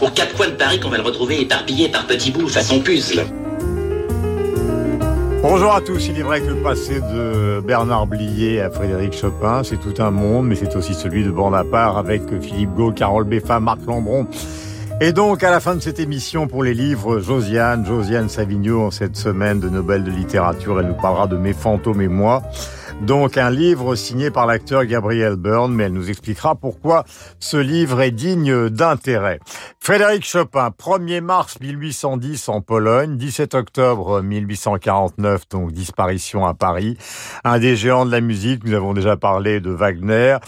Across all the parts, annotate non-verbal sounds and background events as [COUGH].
Aux quatre coins de Paris qu'on va le retrouver éparpillé par petits bouts façon puzzle. Bonjour à tous, il est vrai que le passé de Bernard Blier à Frédéric Chopin, c'est tout un monde, mais c'est aussi celui de Bande à part avec Philippe Gau, Carole Beffa, Marc Lambron. Et donc, à la fin de cette émission pour les livres, Josiane, Josiane Savigno, en cette semaine de Nobel de littérature, elle nous parlera de Mes fantômes et moi. Donc un livre signé par l'acteur Gabriel Byrne, mais elle nous expliquera pourquoi ce livre est digne d'intérêt. Frédéric Chopin, 1er mars 1810 en Pologne, 17 octobre 1849, donc disparition à Paris. Un des géants de la musique, nous avons déjà parlé de Wagner.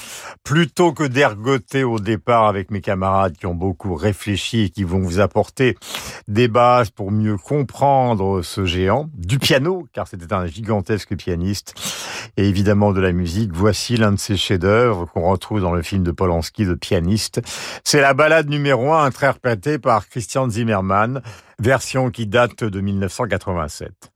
Plutôt que d'ergoter au départ avec mes camarades qui ont beaucoup réfléchi et qui vont vous apporter des bases pour mieux comprendre ce géant, du piano, car c'était un gigantesque pianiste, et évidemment de la musique. Voici l'un de ses chefs-d'œuvre qu'on retrouve dans le film de Polanski de pianiste. C'est la balade numéro un interprétée par Christian Zimmermann, version qui date de 1987.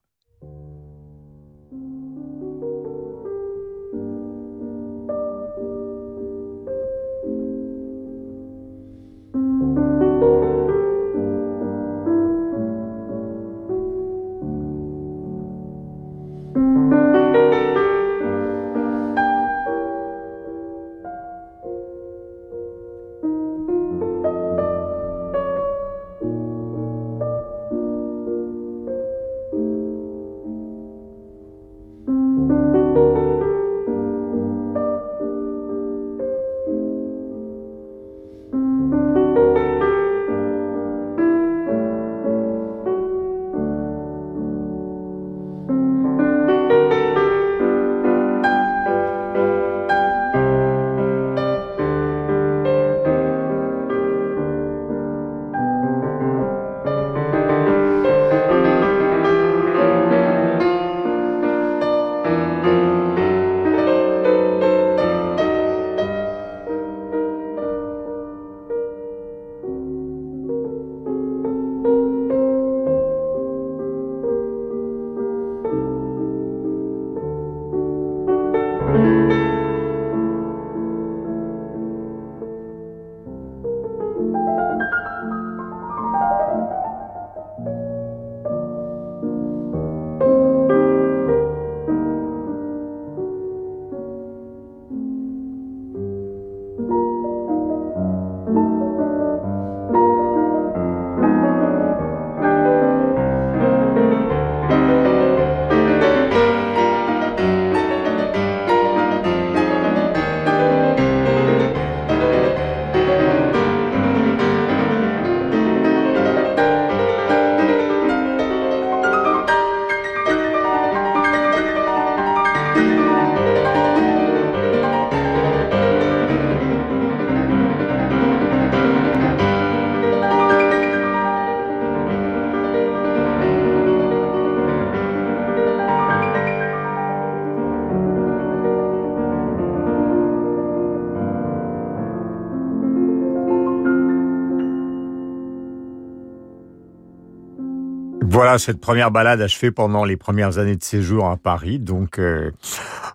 Cette première balade achevée pendant les premières années de séjour à Paris. Donc, euh,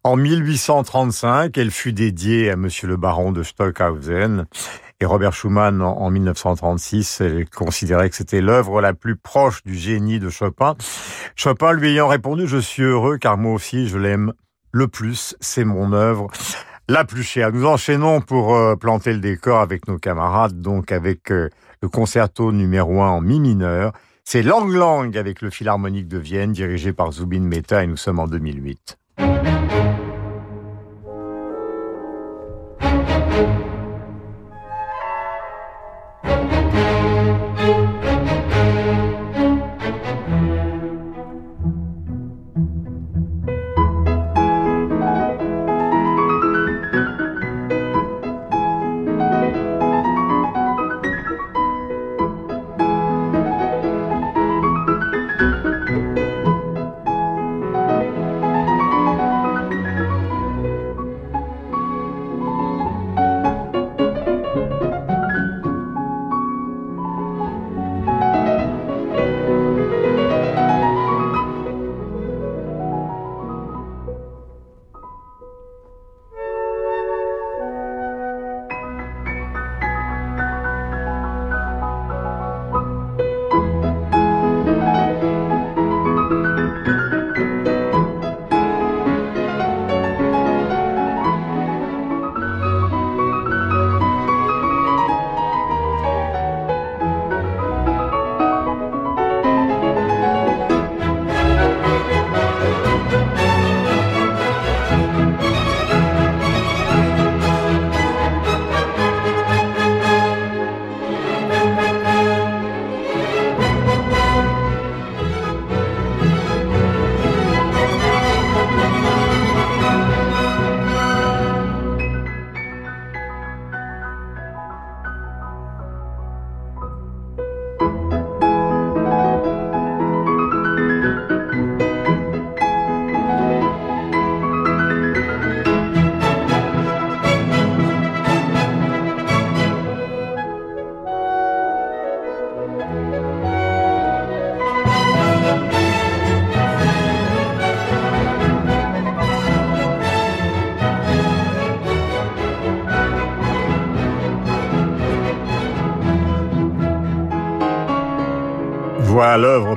en 1835, elle fut dédiée à Monsieur le Baron de Stockhausen. Et Robert Schumann, en 1936, elle considérait que c'était l'œuvre la plus proche du génie de Chopin. Chopin lui ayant répondu, je suis heureux car moi aussi je l'aime le plus, c'est mon œuvre la plus chère. Nous enchaînons pour euh, planter le décor avec nos camarades, donc avec euh, le concerto numéro 1 en mi mineur. C'est Lang Lang avec le Philharmonique de Vienne, dirigé par Zubin Mehta, et nous sommes en 2008.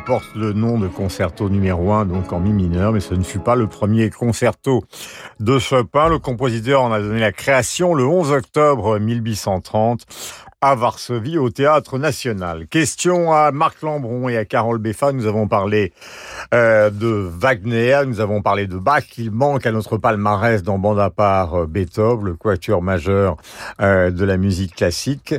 Porte le nom de concerto numéro 1, donc en mi mineur, mais ce ne fut pas le premier concerto de Chopin. Le compositeur en a donné la création le 11 octobre 1830 à Varsovie au Théâtre National. Question à Marc Lambron et à Carole Beffa. Nous avons parlé euh, de Wagner, nous avons parlé de Bach. Il manque à notre palmarès dans bande à part euh, Beethoven, le quatuor majeur euh, de la musique classique.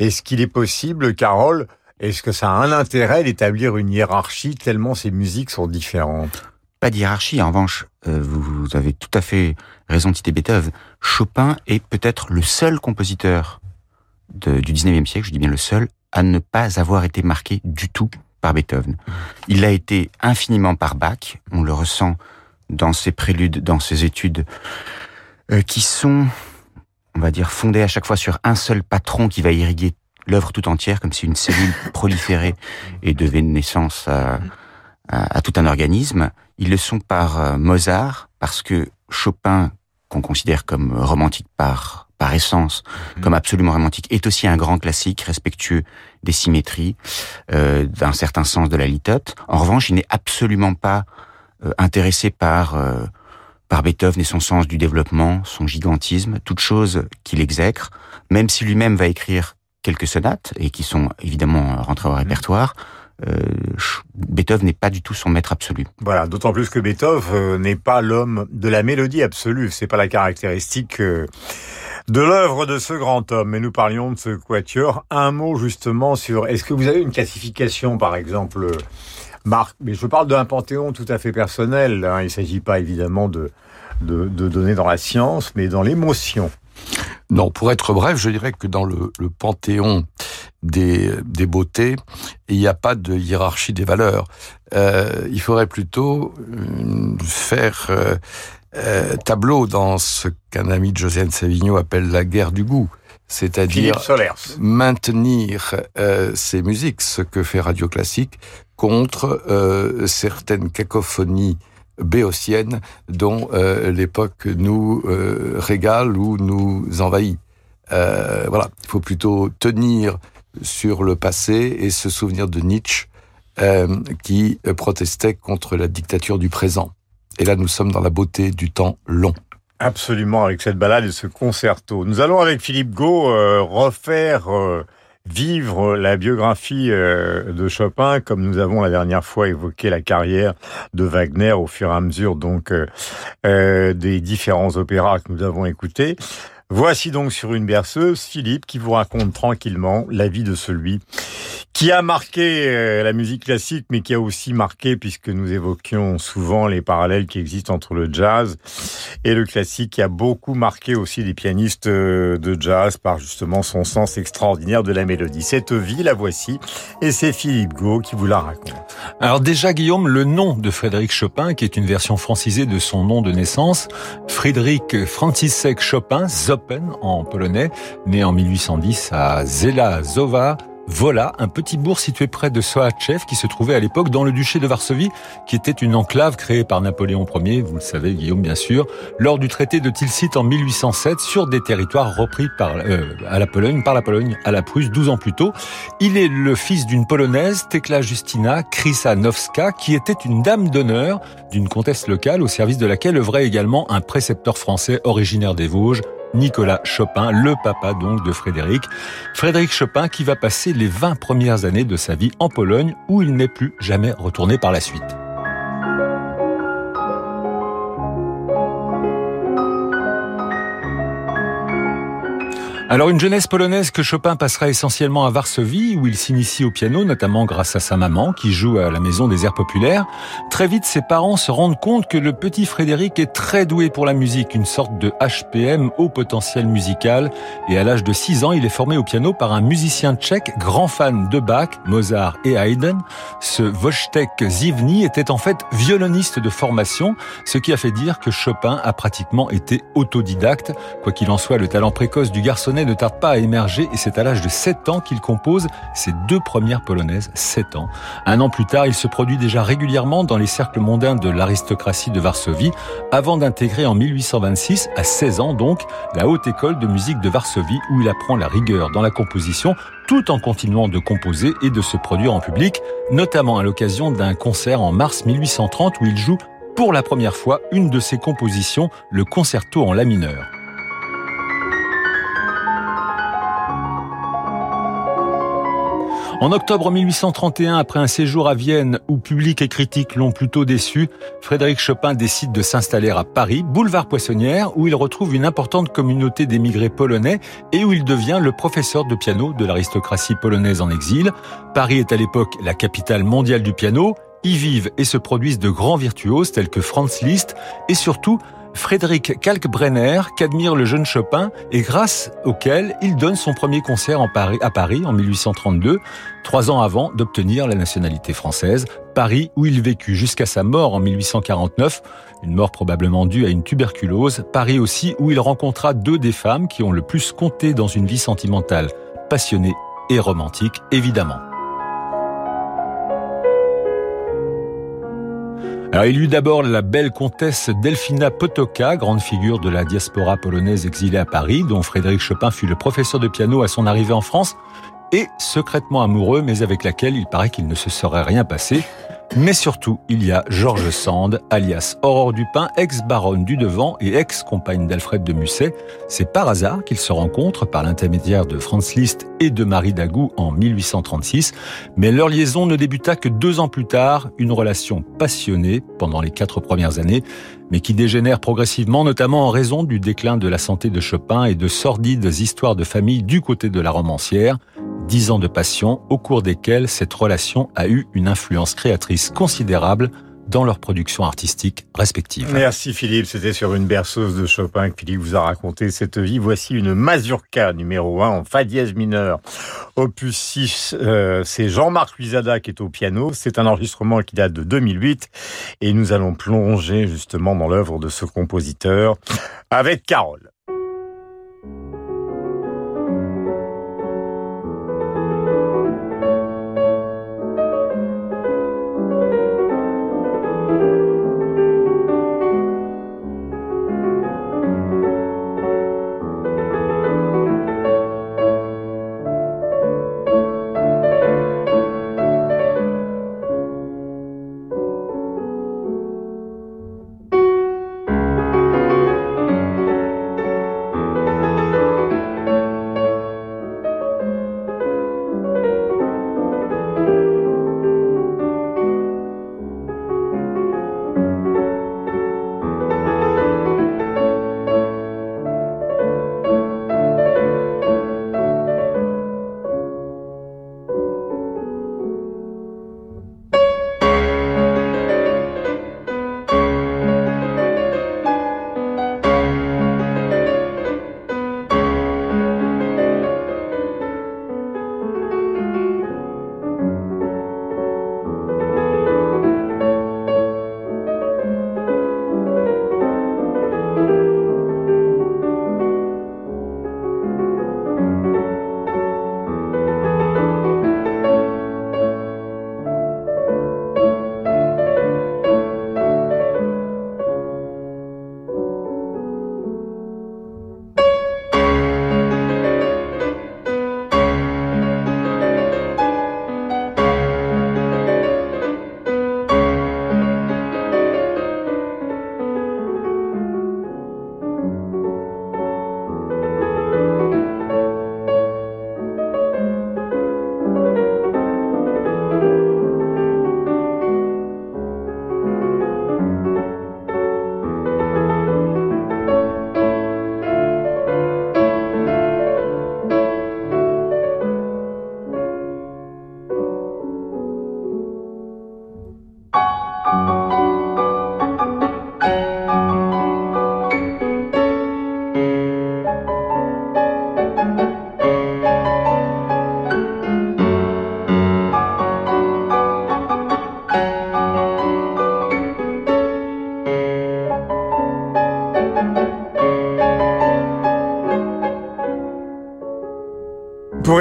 Est-ce qu'il est possible, Carole, est-ce que ça a un intérêt d'établir une hiérarchie tellement ces musiques sont différentes? Pas d'hiérarchie, en revanche, vous avez tout à fait raison de citer Beethoven. Chopin est peut-être le seul compositeur du 19e siècle, je dis bien le seul, à ne pas avoir été marqué du tout par Beethoven. Il l'a été infiniment par Bach, on le ressent dans ses préludes, dans ses études, euh, qui sont, on va dire, fondées à chaque fois sur un seul patron qui va irriguer l'œuvre tout entière, comme si une cellule [LAUGHS] proliférait et devait naissance à, à, tout un organisme. Ils le sont par euh, Mozart, parce que Chopin, qu'on considère comme romantique par par essence, mhm. comme absolument romantique, est aussi un grand classique respectueux des symétries, euh, d'un certain sens de la litote. En revanche, il n'est absolument pas euh, intéressé par euh, par Beethoven et son sens du développement, son gigantisme, toute chose qu'il exècre, même si lui-même va écrire quelques sonates et qui sont évidemment rentrées au mhm. répertoire. Euh, Beethoven n'est pas du tout son maître absolu. Voilà, d'autant plus que Beethoven n'est pas l'homme de la mélodie absolue. C'est pas la caractéristique de l'œuvre de ce grand homme. Mais nous parlions de ce quatuor. Un mot justement sur, est-ce que vous avez une classification, par exemple, Marc? Mais je parle d'un panthéon tout à fait personnel. Hein. Il ne s'agit pas évidemment de, de, donner dans la science, mais dans l'émotion. Non, pour être bref, je dirais que dans le, panthéon des, des beautés, il n'y a pas de hiérarchie des valeurs. Euh, il faudrait plutôt euh, faire euh, euh, tableau dans ce qu'un ami de Josiane Savigno appelle la guerre du goût. C'est-à-dire maintenir euh, ces musiques, ce que fait Radio Classique, contre euh, certaines cacophonies béotiennes dont l'époque nous régale ou nous envahit. voilà, il faut plutôt tenir sur le passé et se souvenir de Nietzsche qui protestait contre la dictature du présent. Et là, nous sommes dans la beauté du temps long. Absolument, avec cette balade et ce concerto. Nous allons avec Philippe Gau euh, refaire euh, vivre la biographie euh, de Chopin, comme nous avons la dernière fois évoqué la carrière de Wagner au fur et à mesure donc des différents opéras que nous avons écoutés. Voici donc sur une berceuse Philippe qui vous raconte tranquillement la vie de celui qui a marqué euh, la musique classique, mais qui a aussi marqué, puisque nous évoquions souvent les parallèles qui existent entre le jazz et le classique, qui a beaucoup marqué aussi des pianistes euh, de jazz par justement son sens extraordinaire de la mélodie. Cette vie, la voici, et c'est Philippe Gau qui vous la raconte. Alors déjà, Guillaume, le nom de Frédéric Chopin, qui est une version francisée de son nom de naissance, Frédéric Franciszek Chopin, Zopen en polonais, né en 1810 à Zelazowa, Vola, un petit bourg situé près de Soachev qui se trouvait à l'époque dans le duché de Varsovie, qui était une enclave créée par Napoléon Ier, vous le savez Guillaume bien sûr, lors du traité de Tilsit en 1807 sur des territoires repris par euh, à la Pologne par la Pologne à la Prusse 12 ans plus tôt. Il est le fils d'une polonaise, Tekla Justina Krysanowska, qui était une dame d'honneur d'une comtesse locale au service de laquelle œuvrait également un précepteur français originaire des Vosges, Nicolas Chopin, le papa donc de Frédéric. Frédéric Chopin qui va passer les 20 premières années de sa vie en Pologne où il n'est plus jamais retourné par la suite. Alors une jeunesse polonaise que Chopin passera essentiellement à Varsovie, où il s'initie au piano, notamment grâce à sa maman, qui joue à la maison des airs populaires. Très vite, ses parents se rendent compte que le petit Frédéric est très doué pour la musique, une sorte de HPM au potentiel musical. Et à l'âge de 6 ans, il est formé au piano par un musicien tchèque, grand fan de Bach, Mozart et Haydn. Ce Wojtek Zivny était en fait violoniste de formation, ce qui a fait dire que Chopin a pratiquement été autodidacte. Quoi qu'il en soit, le talent précoce du garçonnet ne tarde pas à émerger et c'est à l'âge de 7 ans qu'il compose ses deux premières polonaises, 7 ans. Un an plus tard, il se produit déjà régulièrement dans les cercles mondains de l'aristocratie de Varsovie avant d'intégrer en 1826, à 16 ans donc, la haute école de musique de Varsovie où il apprend la rigueur dans la composition tout en continuant de composer et de se produire en public, notamment à l'occasion d'un concert en mars 1830 où il joue pour la première fois une de ses compositions, le concerto en la mineur. En octobre 1831, après un séjour à Vienne où public et critique l'ont plutôt déçu, Frédéric Chopin décide de s'installer à Paris, boulevard Poissonnière, où il retrouve une importante communauté d'émigrés polonais et où il devient le professeur de piano de l'aristocratie polonaise en exil. Paris est à l'époque la capitale mondiale du piano, y vivent et se produisent de grands virtuoses tels que Franz Liszt et surtout Frédéric Kalkbrenner, qu'admire le jeune Chopin et grâce auquel il donne son premier concert à Paris en 1832, trois ans avant d'obtenir la nationalité française. Paris où il vécut jusqu'à sa mort en 1849, une mort probablement due à une tuberculose. Paris aussi où il rencontra deux des femmes qui ont le plus compté dans une vie sentimentale, passionnée et romantique évidemment. Alors, il eut d'abord la belle comtesse Delfina Potoka, grande figure de la diaspora polonaise exilée à Paris, dont Frédéric Chopin fut le professeur de piano à son arrivée en France, et secrètement amoureux, mais avec laquelle il paraît qu'il ne se serait rien passé. Mais surtout, il y a Georges Sand, alias Aurore Dupin, ex-baronne du Devant et ex-compagne d'Alfred de Musset. C'est par hasard qu'ils se rencontrent par l'intermédiaire de Franz Liszt et de Marie Dagou en 1836. Mais leur liaison ne débuta que deux ans plus tard, une relation passionnée pendant les quatre premières années, mais qui dégénère progressivement, notamment en raison du déclin de la santé de Chopin et de sordides histoires de famille du côté de la romancière. Dix ans de passion au cours desquels cette relation a eu une influence créatrice considérable dans leur production artistique respective. Merci Philippe, c'était sur une berceuse de Chopin que Philippe vous a raconté cette vie. Voici une mazurka numéro 1 en fa dièse mineur. Opus 6, euh, c'est Jean-Marc Luisada qui est au piano. C'est un enregistrement qui date de 2008 et nous allons plonger justement dans l'œuvre de ce compositeur avec Carole.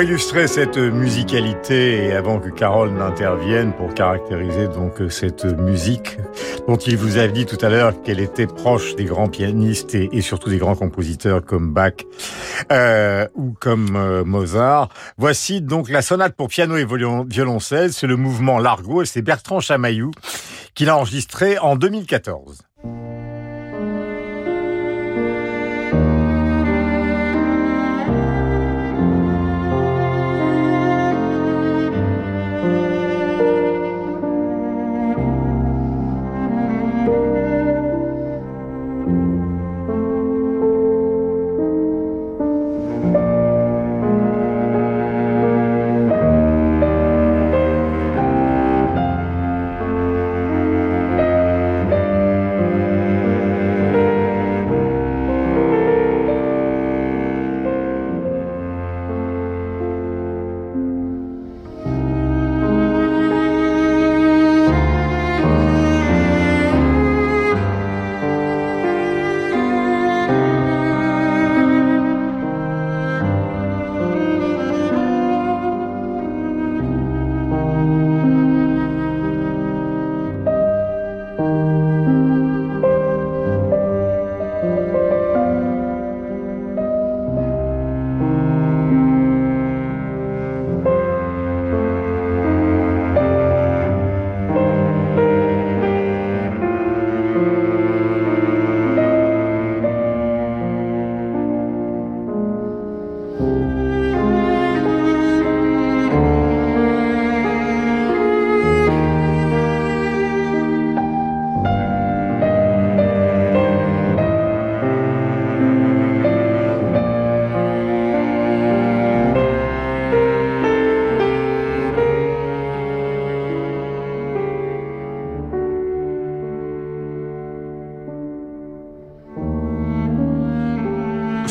Illustrer cette musicalité et avant que Carole n'intervienne pour caractériser donc cette musique dont il vous a dit tout à l'heure qu'elle était proche des grands pianistes et, surtout des grands compositeurs comme Bach euh, ou comme euh, Mozart. Voici donc la sonate pour piano et violoncelle, c'est le mouvement Largo et c'est Bertrand Chamaillou qui l'a enregistré en 2014.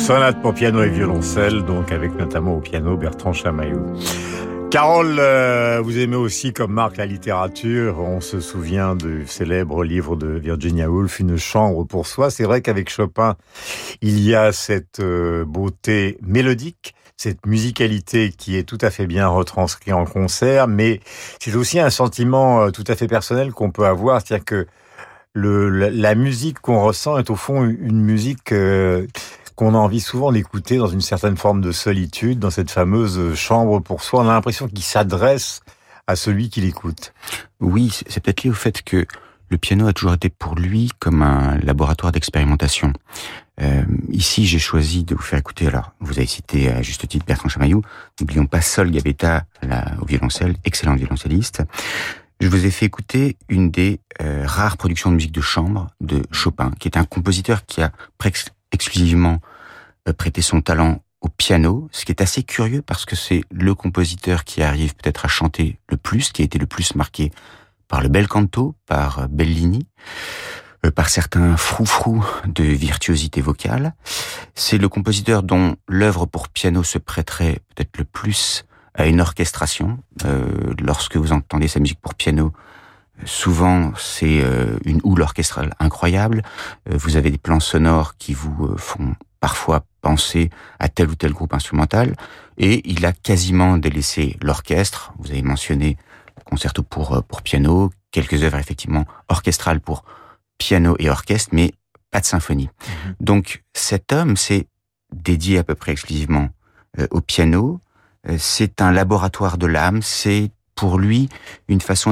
Sonate pour piano et violoncelle, donc avec notamment au piano Bertrand Chamaillou. Carole, euh, vous aimez aussi comme Marc la littérature. On se souvient du célèbre livre de Virginia Woolf, Une chambre pour soi. C'est vrai qu'avec Chopin, il y a cette euh, beauté mélodique, cette musicalité qui est tout à fait bien retranscrite en concert, mais c'est aussi un sentiment euh, tout à fait personnel qu'on peut avoir, c'est-à-dire que la, musique qu'on ressent est au fond une musique qu'on a envie souvent d'écouter dans une certaine forme de solitude, dans cette fameuse chambre pour soi. On a l'impression qu'il s'adresse à celui qui l'écoute. Oui, c'est peut-être lié au fait que le piano a toujours été pour lui comme un laboratoire d'expérimentation. Euh, ici, j'ai choisi de vous faire écouter, alors, vous avez cité à juste titre Bertrand Chamaillou, n'oublions pas Sol Gabetta au violoncelle, excellent violoncelliste. Je vous ai fait écouter une des euh, rares productions de musique de chambre de Chopin, qui est un compositeur qui a presque exclusivement euh, prêté son talent au piano, ce qui est assez curieux parce que c'est le compositeur qui arrive peut-être à chanter le plus, qui a été le plus marqué par le bel canto, par euh, Bellini, euh, par certains froufrous de virtuosité vocale. C'est le compositeur dont l'œuvre pour piano se prêterait peut-être le plus à une orchestration. lorsque vous entendez sa musique pour piano, Souvent, c'est euh, une houle orchestrale incroyable. Euh, vous avez des plans sonores qui vous euh, font parfois penser à tel ou tel groupe instrumental. Et il a quasiment délaissé l'orchestre. Vous avez mentionné concerto pour, pour piano, quelques œuvres effectivement orchestrales pour piano et orchestre, mais pas de symphonie. Mhm. Donc cet homme s'est dédié à peu près exclusivement au piano. C'est un laboratoire de l'âme. C'est pour lui une façon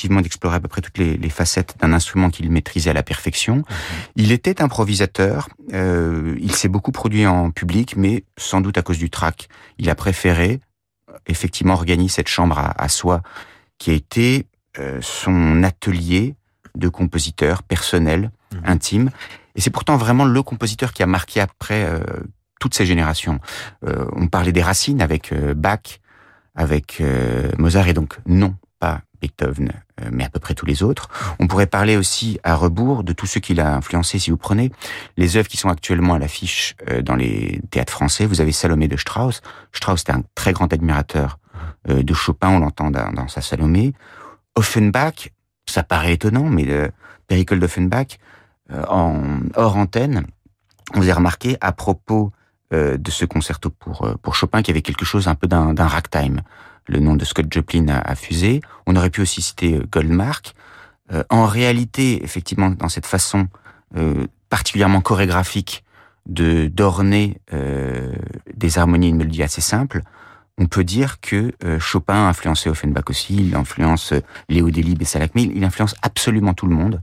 effectivement d'explorer à peu près toutes les, facettes d'un instrument qu'il maîtrisait à la perfection. Mhm. Il était improvisateur, euh, il s'est beaucoup produit en public, mais sans doute à cause du trac. Il a préféré effectivement organiser cette chambre à, soi, qui a été euh, son atelier de compositeur personnel, mhm. intime. Et c'est pourtant vraiment le compositeur qui a marqué après euh, toutes ces générations. on parlait des racines avec Bach, avec Mozart, et donc non, pas Beethoven, euh, mais à peu près tous les autres. On pourrait parler aussi à rebours de tous ceux qui l'a influencé. Si vous prenez les œuvres qui sont actuellement à l'affiche euh, dans les théâtres français, vous avez Salomé de Strauss. Strauss était un très grand admirateur euh, de Chopin, on l'entend dans, sa Salomé. Offenbach, ça paraît étonnant, mais le Péricole d'Offenbach, en hors antenne, vous avez remarqué à propos de ce concerto pour, pour Chopin qui avait quelque chose un peu d'un ragtime. Le nom de Scott Joplin a, a, fusé. On aurait pu aussi citer Goldmark. en réalité, effectivement, dans cette façon particulièrement chorégraphique de d'orner des harmonies et une mélodie assez simples, on peut dire que Chopin a influencé Offenbach aussi, il influence Léo Delibes et Salak, mais il influence absolument tout le monde.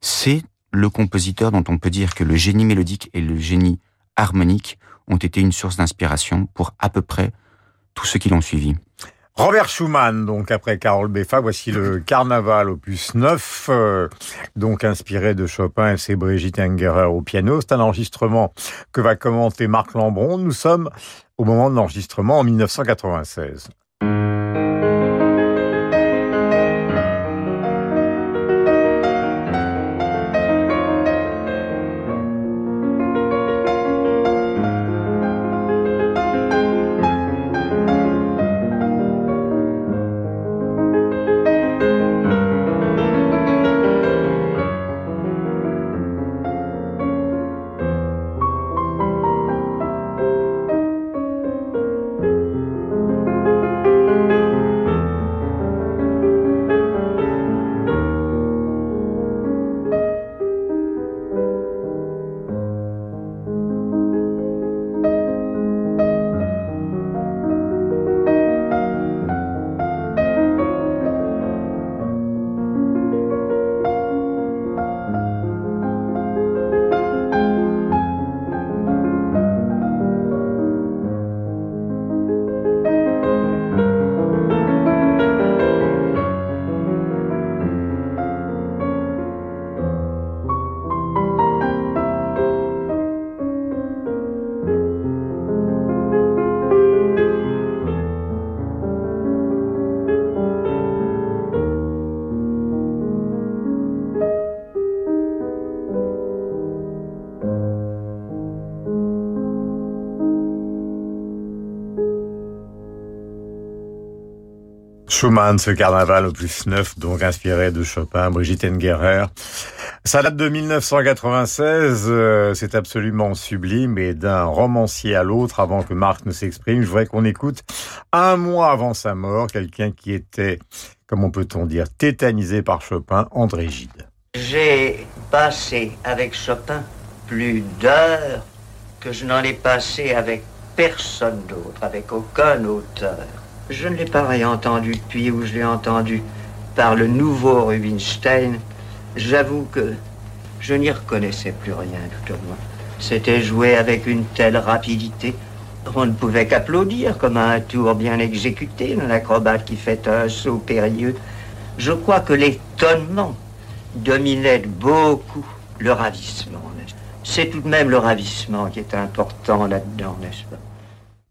C'est le compositeur dont on peut dire que le génie mélodique et le génie harmonique ont été une source d'inspiration pour à peu près tous ceux qui l'ont suivi. Robert Schumann, donc après Carole Beffa, voici le [LAUGHS] Carnaval opus 9, euh, donc inspiré de Chopin et c'est Brigitte Engerer au piano. C'est un enregistrement que va commenter Marc Lambron. Nous sommes au moment de l'enregistrement en 1996. Schumann, ce carnaval au plus neuf, donc inspiré de Chopin, Brigitte Engerer. Ça date de 1996, euh, c'est absolument sublime et d'un romancier à l'autre, avant que Marc ne s'exprime, je voudrais qu'on écoute un mois avant sa mort, quelqu'un qui était, comment peut-on dire, tétanisé par Chopin, André Gide. J'ai passé avec Chopin plus d'heures que je n'en ai passé avec personne d'autre, avec aucun auteur. Je ne l'ai pas réentendu depuis où je l'ai entendu par le nouveau Rubinstein. J'avoue que je n'y reconnaissais plus rien tout au moins. C'était joué avec une telle rapidité. On ne pouvait qu'applaudir comme à un tour bien exécuté d'un acrobate qui fait un saut périlleux. Je crois que l'étonnement dominait beaucoup le ravissement. C'est tout de même le ravissement qui est important là-dedans, n'est-ce pas?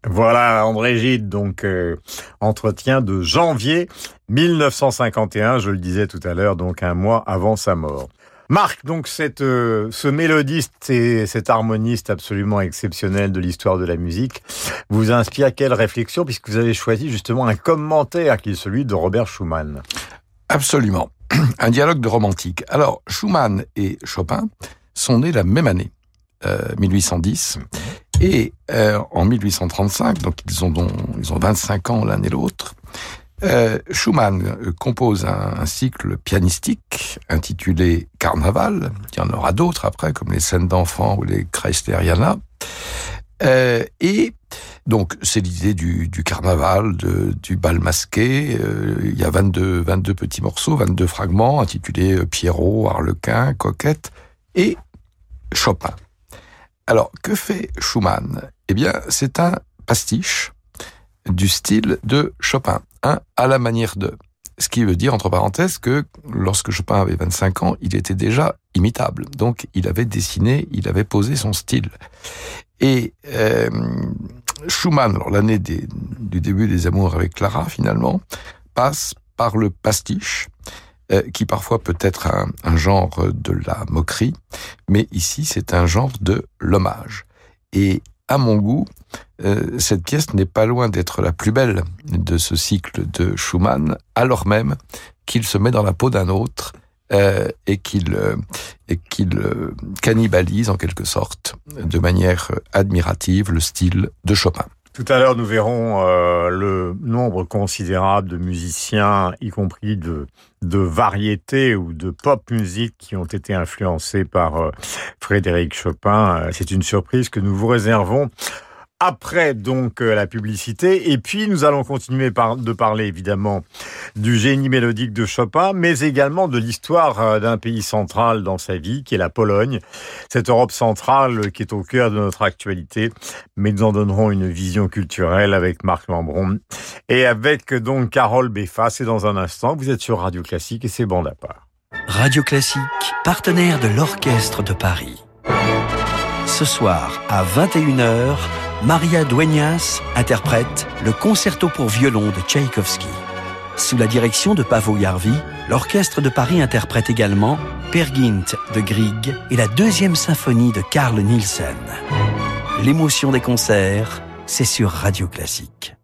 Voilà, André Gide, donc euh, entretien de janvier 1951, je le disais tout à l'heure, donc un mois avant sa mort. Marc, donc euh, ce mélodiste et cet harmoniste absolument exceptionnel de l'histoire de la musique vous inspire quelle réflexion puisque vous avez choisi justement un commentaire qui est celui de Robert Schumann Absolument, [CLEARS THROAT] un dialogue de romantique. Alors Schumann et Chopin sont nés la même année, 1810. Euh, et euh, en 1835, donc ils ont, ils ont 25 ans l'un et l'autre, euh, Schumann euh, compose un, cycle pianistique intitulé Carnaval. Il y en aura d'autres après, comme les scènes d'enfants ou les Kreisleriana. Euh, et donc c'est l'idée du, du, carnaval, de, du bal masqué. Euh, il y a 22, 22 petits morceaux, 22 fragments intitulés Pierrot, Harlequin, Coquette et Chopin. Alors, que fait Schumann? Eh bien, c'est un pastiche du style de Chopin, à la manière de. Ce qui veut dire, entre parenthèses, que lorsque Chopin avait 25 ans, il était déjà imitable. Donc, il avait dessiné, il avait posé son style. Et euh, Schumann, l'année du début des amours avec Clara, finalement, passe par le pastiche, euh, qui parfois peut être un, genre de la moquerie, mais ici c'est un genre de l'hommage. Et à mon goût, euh, cette pièce n'est pas loin d'être la plus belle de ce cycle de Schumann, alors même qu'il se met dans la peau d'un autre euh, et qu'il et qu'il cannibalise en quelque sorte de manière admirative le style de Chopin. Tout à l'heure, nous verrons euh, le nombre considérable de musiciens, y compris de, de variétés ou de pop musique qui ont été influencés par euh, Frédéric Chopin. C'est une surprise que nous vous réservons après donc euh, la publicité. Et puis nous allons continuer de parler évidemment du génie mélodique de Chopin, mais également de l'histoire euh, d'un pays central dans sa vie, qui est la Pologne. Cette Europe centrale qui est au cœur de notre actualité. Mais nous en donnerons une vision culturelle avec Marc Lambron et avec donc Carole Beffa. C'est dans un instant. Vous êtes sur Radio Classique et c'est bon à part. Radio Classique, partenaire de l'Orchestre de Paris. Ce soir à 21h, Maria Dueñas interprète le concerto pour violon de Tchaïkovski. Sous la direction de Pavo Jarvi, l'Orchestre de Paris interprète également Per Gynt de Grieg et la deuxième symphonie de Carl Nielsen. L'émotion des concerts, c'est sur Radio Classique.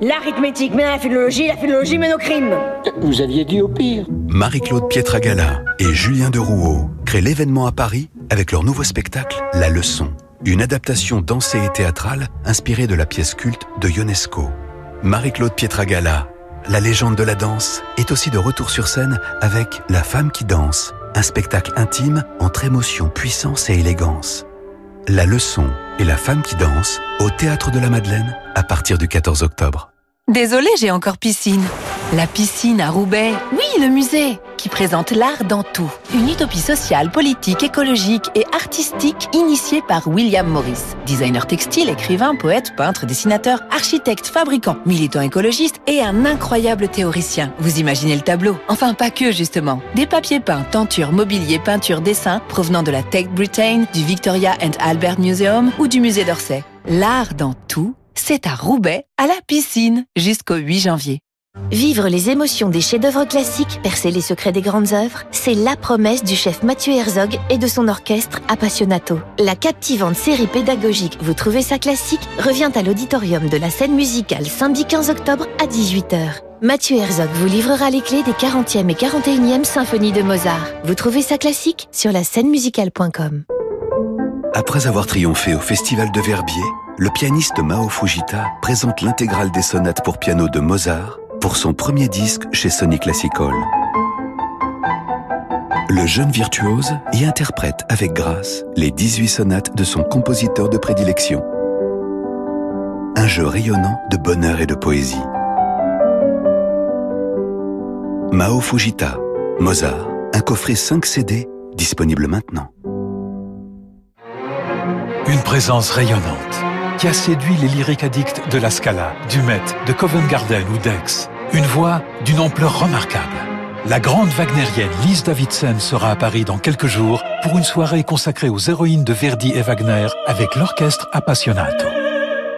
L'arithmétique mène à la philologie, la philologie mène au crime. Vous aviez dit au pire. Marie-Claude Pietragala et Julien de Rouault créent l'événement à Paris avec leur nouveau spectacle La Leçon, une adaptation dansée et théâtrale inspirée de la pièce culte de Ionesco. Marie-Claude Pietragala, la légende de la danse, est aussi de retour sur scène avec La femme qui danse, un spectacle intime entre émotion, puissance et élégance. La leçon et la femme qui danse au Théâtre de la Madeleine à partir du 14 octobre. Désolée, j'ai encore piscine. La piscine à Roubaix. Oui, le musée, qui présente l'art dans tout. Une utopie sociale, politique, écologique et artistique initiée par William Morris. Designer textile, écrivain, poète, peintre, dessinateur, architecte, fabricant, militant écologiste et un incroyable théoricien. Vous imaginez le tableau? Enfin, pas que, justement. Des papiers peints, tentures, mobilier, peintures, dessins provenant de la Tate Britain, du Victoria and Albert Museum ou du musée d'Orsay. L'art dans tout c'est à Roubaix, à la piscine, jusqu'au 8 janvier. Vivre les émotions des chefs-d'œuvre classiques, percer les secrets des grandes œuvres, c'est la promesse du chef Mathieu Herzog et de son orchestre Appassionato. La captivante série pédagogique Vous trouvez ça classique revient à l'auditorium de la scène musicale samedi 15 octobre à 18h. Mathieu Herzog vous livrera les clés des 40e et 41e symphonies de Mozart. Vous trouvez ça classique sur la scène musicale.com. Après avoir triomphé au Festival de Verbier, le pianiste Mao Fujita présente l'intégrale des sonates pour piano de Mozart pour son premier disque chez Sony Classical. Le jeune virtuose y interprète avec grâce les 18 sonates de son compositeur de prédilection. Un jeu rayonnant de bonheur et de poésie. Mao Fujita, Mozart, un coffret 5 CD disponible maintenant. Une présence rayonnante qui a séduit les lyriques addicts de la Scala, du Met, de Covent Garden ou d'Aix. Une voix d'une ampleur remarquable. La grande wagnérienne Lise Davidson sera à Paris dans quelques jours pour une soirée consacrée aux héroïnes de Verdi et Wagner avec l'orchestre Appassionato.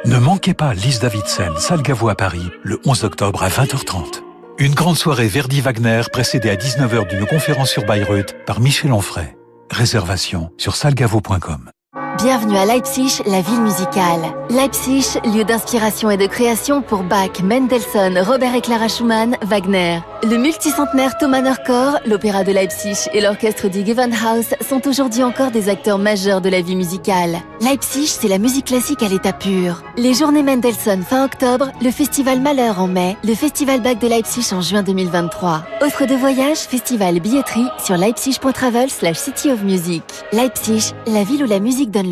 Ne manquez pas Lise Davidson, Salgavo à Paris, le 11 octobre à 20h30. Une grande soirée Verdi-Wagner précédée à 19h d'une conférence sur Bayreuth par Michel Onfray. Réservation sur salgavo.com. Bienvenue à Leipzig, la ville musicale. Leipzig, lieu d'inspiration et de création pour Bach, Mendelssohn, Robert et Clara Schumann, Wagner. Le multicentenaire Thomas l'opéra de Leipzig et l'orchestre du Gewandhaus sont aujourd'hui encore des acteurs majeurs de la vie musicale. Leipzig, c'est la musique classique à l'état pur. Les journées Mendelssohn fin octobre, le festival Malheur en mai, le festival Bach de Leipzig en juin 2023. Offre de voyage, festival, billetterie sur leipzig.travel slash city of music. Leipzig, la ville où la musique donne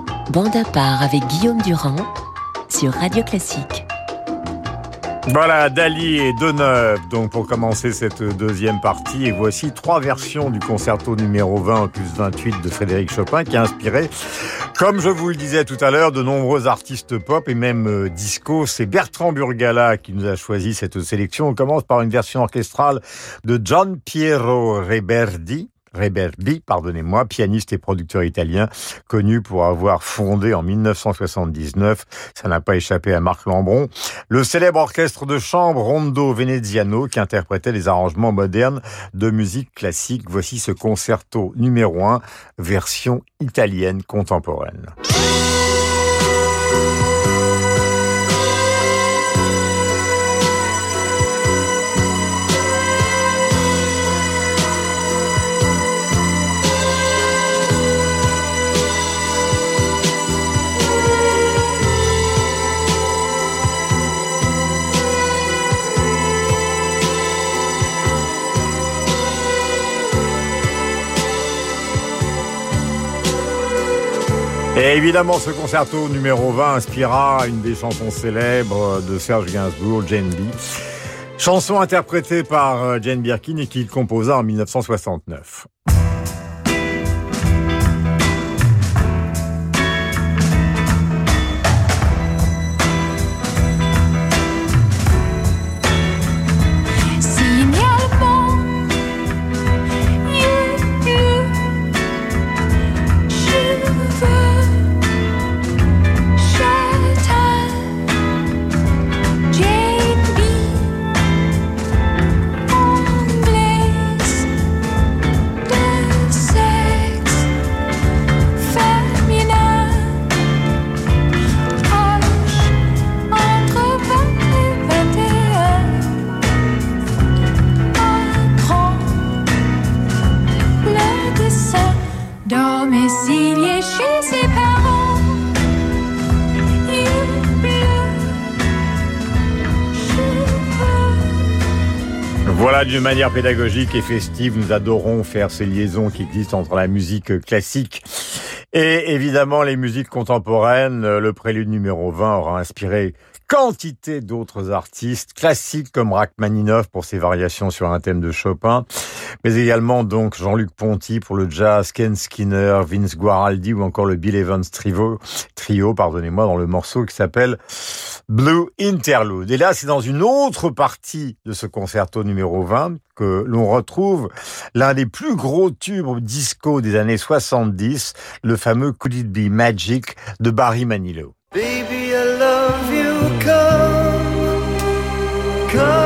Bande à part avec Guillaume Durand sur Radio Classique. Voilà, Dali et Deneuve, donc pour commencer cette deuxième partie. Et voici trois versions du concerto numéro 20 plus 28 de Frédéric Chopin qui a inspiré Comme je vous le disais tout à l'heure, de nombreux artistes pop et même euh, disco, c'est Bertrand Burgala qui nous a choisi cette sélection. On commence par une version orchestrale de Gian Piero Reberdi, Reberdi, pardonnez-moi, pianiste et producteur italien, connu pour avoir fondé en 1979, ça n'a pas échappé à Marc Lambron, le célèbre orchestre de chambre Rondo Veneziano qui interprétait les arrangements modernes de musique classique. Voici ce concerto numéro 1, version italienne contemporaine. Et évidemment, ce concerto numéro 20 inspira une des chansons célèbres de Serge Gainsbourg, Jane B. Chanson interprétée par euh, Jane Birkin et qu'il composa en 1969. D'une manière pédagogique et festive, nous adorons faire ces liaisons qui existent entre la musique classique et évidemment les musiques contemporaines. Le prélude numéro 20 aura inspiré quantité d'autres artistes classiques comme Rachmaninoff pour ses variations sur un thème de Chopin, mais également donc Jean-Luc Ponty pour le jazz, Ken Skinner, Vince Guaraldi ou encore le Bill Evans trio, trio pardonnez-moi, dans le morceau qui s'appelle Blue Interlude. Et là, c'est dans une autre partie de ce concerto numéro 20 que l'on retrouve l'un des plus gros tubes disco des années 70, le fameux Could It Be Magic de Barry Manilow. Baby, I love you, engkau kau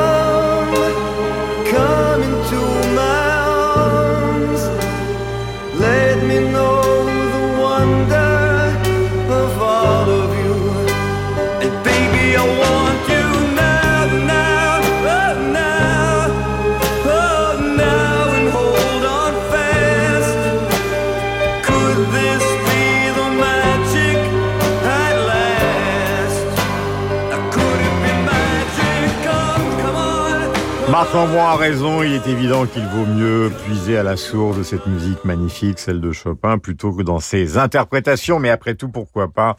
Marc Lambron a raison, il est évident qu'il vaut mieux puiser à la source de cette musique magnifique, celle de Chopin, plutôt que dans ses interprétations, mais après tout, pourquoi pas?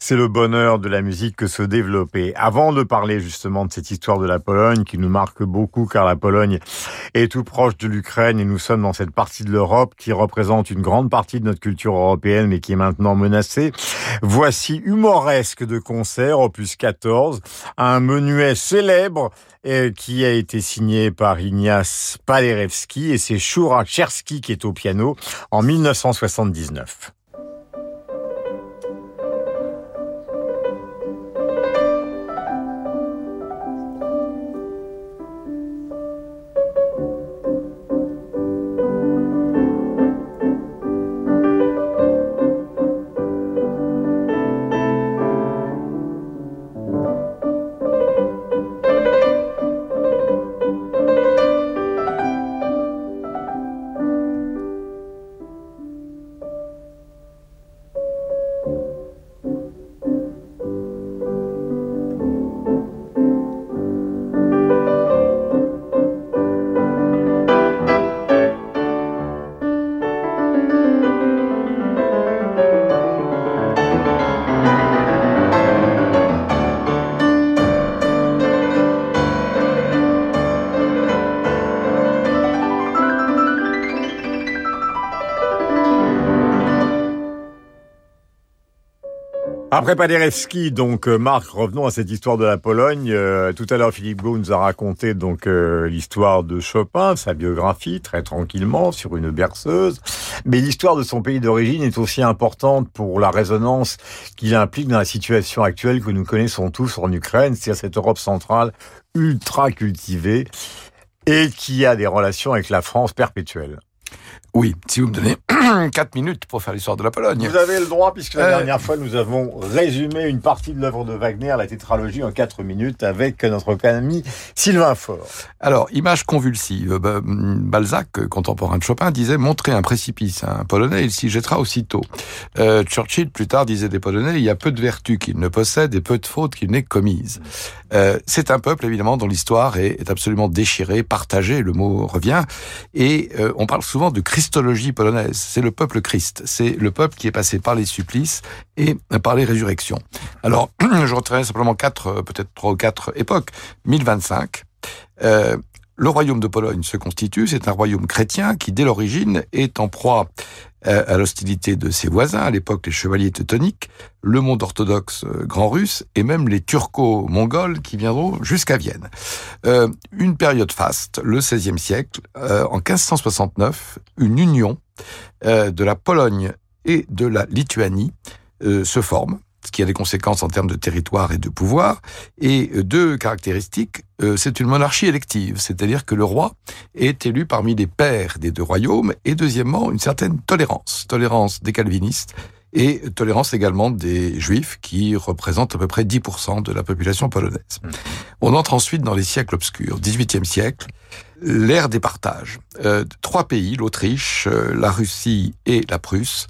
C'est le bonheur de la musique que se développer. Avant de parler justement de cette histoire de la Pologne, qui nous marque beaucoup, car la Pologne est tout proche de l'Ukraine, et nous sommes dans cette partie de l'Europe qui représente une grande partie de notre culture européenne, mais qui est maintenant menacée, voici Humoresque de concert, opus 14, un menuet célèbre, qui a été signé par Ignace Paderewski et c'est Shura Chersky qui est au piano en 1979. Après Paderewski, donc euh, Marc, revenons à cette histoire de la Pologne. Euh, tout à l'heure, Philippe Gau nous a raconté donc euh, l'histoire de Chopin, sa biographie, très tranquillement sur une berceuse. Mais l'histoire de son pays d'origine est aussi importante pour la résonance qu'il implique dans la situation actuelle que nous connaissons tous en Ukraine, c'est-à-dire cette Europe centrale ultra cultivée et qui a des relations avec la France perpétuelles. Oui, si vous me donnez [CLEARS THROAT] 4 minutes pour faire l'histoire de la Pologne. Vous avez le droit, puisque la euh... dernière fois, nous avons résumé une partie de l'œuvre de Wagner, la tétralogie, en 4 minutes avec notre ami Sylvain Faure. Alors, image convulsive. Balzac, contemporain de Chopin, disait montrer un précipice à un Polonais, il s'y jettera aussitôt. Euh, Churchill, plus tard, disait des Polonais, il y a peu de vertus qu'ils ne possèdent et peu de fautes qu'ils n'aient commises. Euh, c'est un peuple, évidemment, dont l'histoire est, est, absolument déchirée, partagée, le mot revient, et on parle souvent de christologie polonaise. C'est le peuple Christ, c'est le peuple qui est passé par les supplices et par les résurrections. Alors, [CLEARS THROAT] je retirerai simplement quatre, euh, peut-être trois ou quatre époques. 1025, euh, le royaume de Pologne se constitue, c'est un royaume chrétien qui, dès l'origine, est en proie à l'hostilité de ses voisins, à l'époque les chevaliers teutoniques, le monde orthodoxe grand russe et même les turco-mongols qui viendront jusqu'à Vienne. Euh, une période faste, le XVIe siècle, euh, en 1569, une union euh, de la Pologne et de la Lituanie se forme ce qui a des conséquences en termes de territoire et de pouvoir. Et deux caractéristiques, c'est une monarchie élective, c'est-à-dire que le roi est élu parmi les pères des deux royaumes, et deuxièmement, une certaine tolérance, tolérance des calvinistes et tolérance également des juifs qui représentent à peu près 10% de la population polonaise. On entre ensuite dans les siècles obscurs, 18e siècle, l'ère des partages. Euh, trois pays, l'Autriche, euh, la Russie et la Prusse,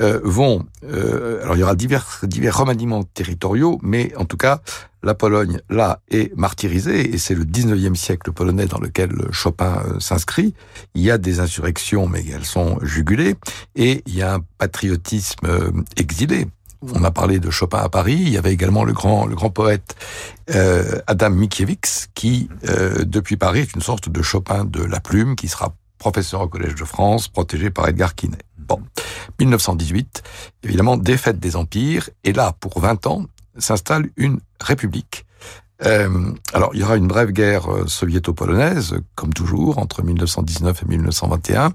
euh, vont... Euh, alors il y aura divers, divers remaniements territoriaux, mais en tout cas, la Pologne, là, est martyrisée, et c'est le 19e siècle polonais dans lequel Chopin euh, s'inscrit. Il y a des insurrections, mais elles sont jugulées, et il y a un patriotisme euh, exilé. On a parlé de Chopin à Paris. Il y avait également le grand, le grand poète euh, Adam Mickiewicz, qui, euh, depuis Paris, est une sorte de Chopin de la plume, qui sera professeur au Collège de France, protégé par Edgar Quinet. Bon, 1918, évidemment, défaite des empires, et là, pour 20 ans, s'installe une république. Euh, alors, il y aura une brève guerre euh, soviéto-polonaise, comme toujours, entre 1919 et 1921.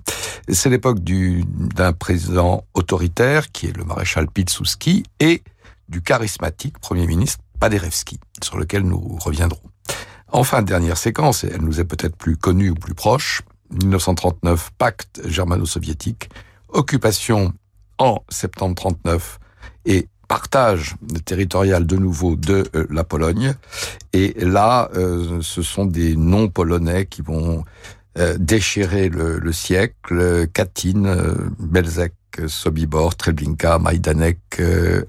C'est l'époque d'un président autoritaire, qui est le maréchal Pilsudski, et du charismatique Premier ministre Paderewski, sur lequel nous reviendrons. Enfin, dernière séquence, et elle nous est peut-être plus connue ou plus proche, 1939, pacte germano-soviétique, occupation en septembre 39 et partage territorial de nouveau de euh, la Pologne. Et là, euh, ce sont des non-polonais qui vont euh, déchirer le, le, siècle. Katyn, Belzec, Sobibor, Treblinka, Majdanek,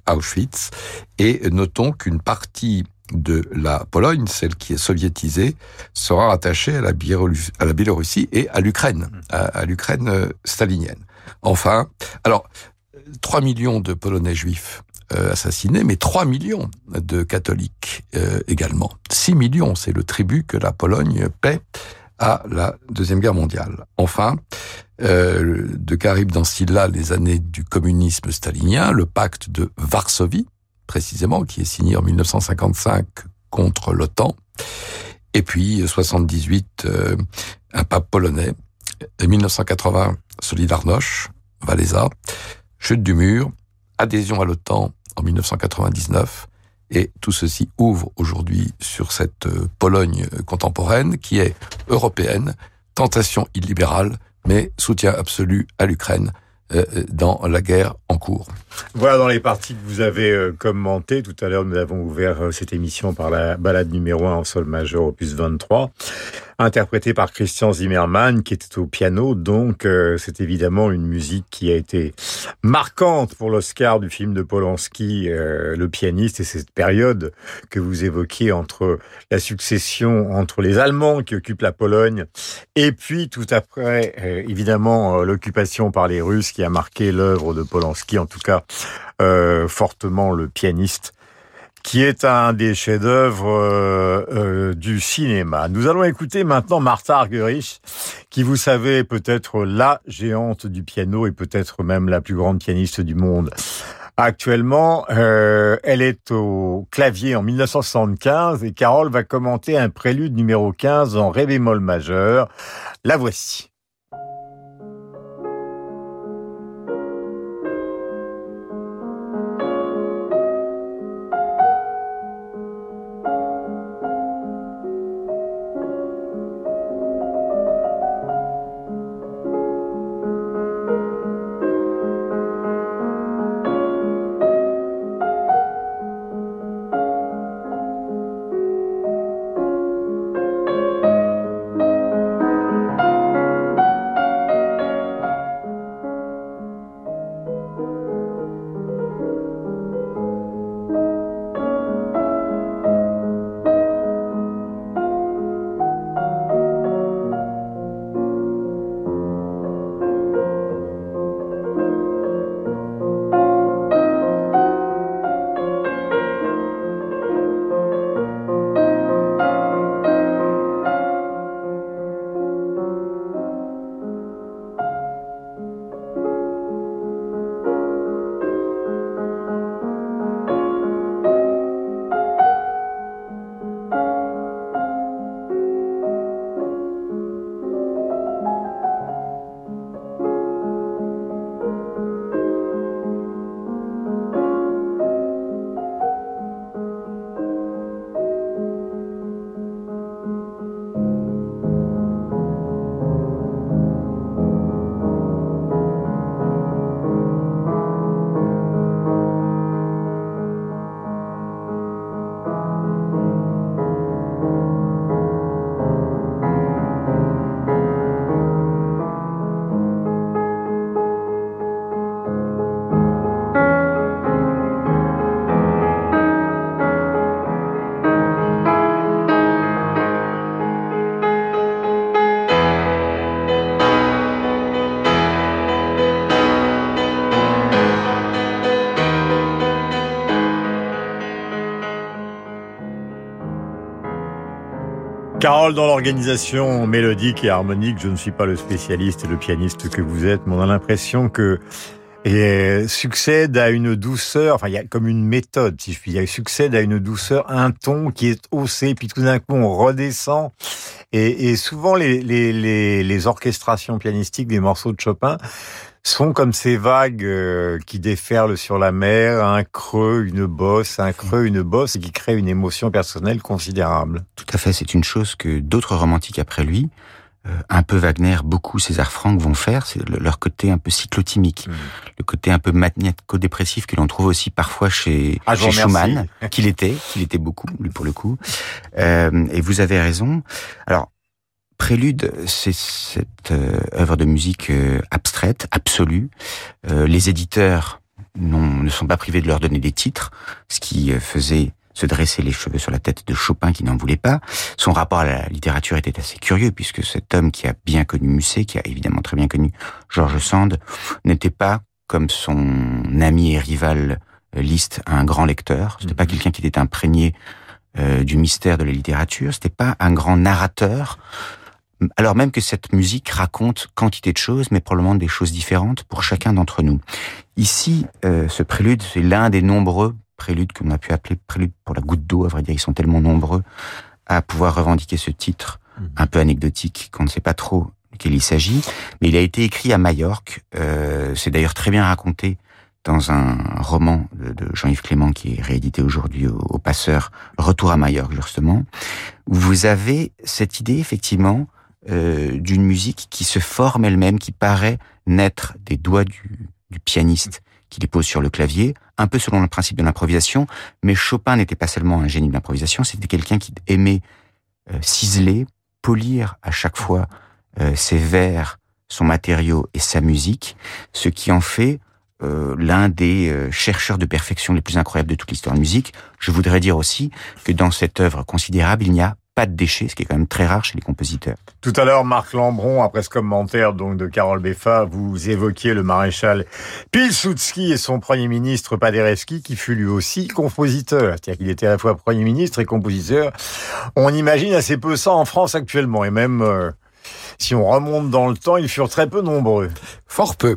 Auschwitz. Et notons qu'une partie de la Pologne, celle qui est soviétisée, sera rattachée à la, Biélorussie, et à l'Ukraine, à, l'Ukraine stalinienne. Enfin, alors, 3 millions de Polonais juifs euh, assassinés, mais 3 millions de catholiques euh, également. 6 millions, c'est le tribut que la Pologne paie à la Deuxième Guerre mondiale. Enfin, euh, de Caribe dans là les années du communisme stalinien, le pacte de Varsovie, précisément, qui est signé en 1955 contre l'OTAN, et puis 78, euh, un pape polonais, et 1980, Solidarność, Valéza, chute du mur, adhésion à l'OTAN en 1999, et tout ceci ouvre aujourd'hui sur cette euh, Pologne contemporaine qui est européenne, tentation illibérale, mais soutien absolu à l'Ukraine. euh, dans la guerre en cours. Voilà dans les parties que vous avez euh, commentées. Tout à l'heure, nous avons ouvert cette émission par la balade numéro 1 en sol majeur opus 23 interprété par Christian Zimmermann, qui était au piano. Donc, euh, c'est évidemment une musique qui a été marquante pour l'Oscar du film de Polanski, euh, le pianiste, et cette période que vous évoquiez entre la succession entre les Allemands qui occupent la Pologne, et puis tout après, euh, évidemment, l'occupation par les Russes qui a marqué l'œuvre de Polanski, en tout cas fortement le pianiste qui est un des chefs-d'œuvre euh, euh, du cinéma. Nous allons écouter maintenant Martha Argerich, qui vous savez peut-être la géante du piano et peut-être même la plus grande pianiste du monde. Actuellement, euh, elle est au clavier en 1975 et Carole va commenter un prélude numéro 15 en ré bémol majeur. La voici. Carole, dans l'organisation mélodique et harmonique, je ne suis pas le spécialiste et le pianiste que vous êtes, mais on a l'impression que et succède à une douceur, enfin il y a comme une méthode, si je puis dire, succède à une douceur, un ton qui est haussé, puis tout d'un coup on redescend. Et, et souvent les, les, les, les orchestrations pianistiques des morceaux de Chopin sont comme ces vagues euh, qui déferlent sur la mer, un creux, une bosse, un creux, une bosse, et qui créent une émotion personnelle considérable. Tout à fait, c'est une chose que d'autres romantiques après lui, euh, un peu Wagner, beaucoup César Franck vont faire, c'est leur côté un peu cyclotimique, mmh. le côté un peu magnético-dépressif que l'on trouve aussi parfois chez, ah, chez Schumann, qu'il était, qu'il était beaucoup, lui pour le coup. Euh, et vous avez raison. Alors, Prélude, c'est cette euh, œuvre de musique euh, abstraite, absolue. Euh, les éditeurs ne sont pas privés de leur donner des titres, ce qui faisait se dresser les cheveux sur la tête de Chopin qui n'en voulait pas. Son rapport à la littérature était assez curieux puisque cet homme qui a bien connu Musset, qui a évidemment très bien connu Georges Sand, n'était pas comme son ami et rival Liszt un grand lecteur. C'était pas mhm. quelqu'un qui était imprégné du mystère de la littérature. C'était pas un grand narrateur alors même que cette musique raconte quantité de choses, mais probablement des choses différentes pour chacun d'entre nous. Ici, euh, ce prélude, c'est l'un des nombreux préludes qu'on a pu appeler prélude pour la goutte d'eau. À vrai dire, ils sont tellement nombreux à pouvoir revendiquer ce titre mhm. un peu anecdotique qu'on ne sait pas trop quel il s'agit. Mais il a été écrit à Majorque. Euh, c'est d'ailleurs très bien raconté dans un roman de, Jean-Yves Clément qui est réédité aujourd'hui au, au, Passeur, Retour à Majorque justement, où vous avez cette idée effectivement euh, d'une musique qui se forme elle-même, qui paraît naître des doigts du, du pianiste qui les pose sur le clavier, un peu selon le principe de l'improvisation, mais Chopin n'était pas seulement un génie de l'improvisation, c'était quelqu'un qui aimait euh, ciseler, polir à chaque fois euh, ses vers, son matériau et sa musique, ce qui en fait euh, l'un des euh, chercheurs de perfection les plus incroyables de toute l'histoire de la musique. Je voudrais dire aussi que dans cette œuvre considérable, il n'y a pas de déchets, ce qui est quand même très rare chez les compositeurs. Tout à l'heure, Marc Lambron, après ce commentaire donc de Carole Beffa, vous évoquiez le maréchal Pilsudski et son premier ministre Paderewski, qui fut lui aussi compositeur. C'est-à-dire qu'il était à la fois premier ministre et compositeur. On imagine assez peu ça en France actuellement, et même euh, si on remonte dans le temps, ils furent très peu nombreux. Fort peu.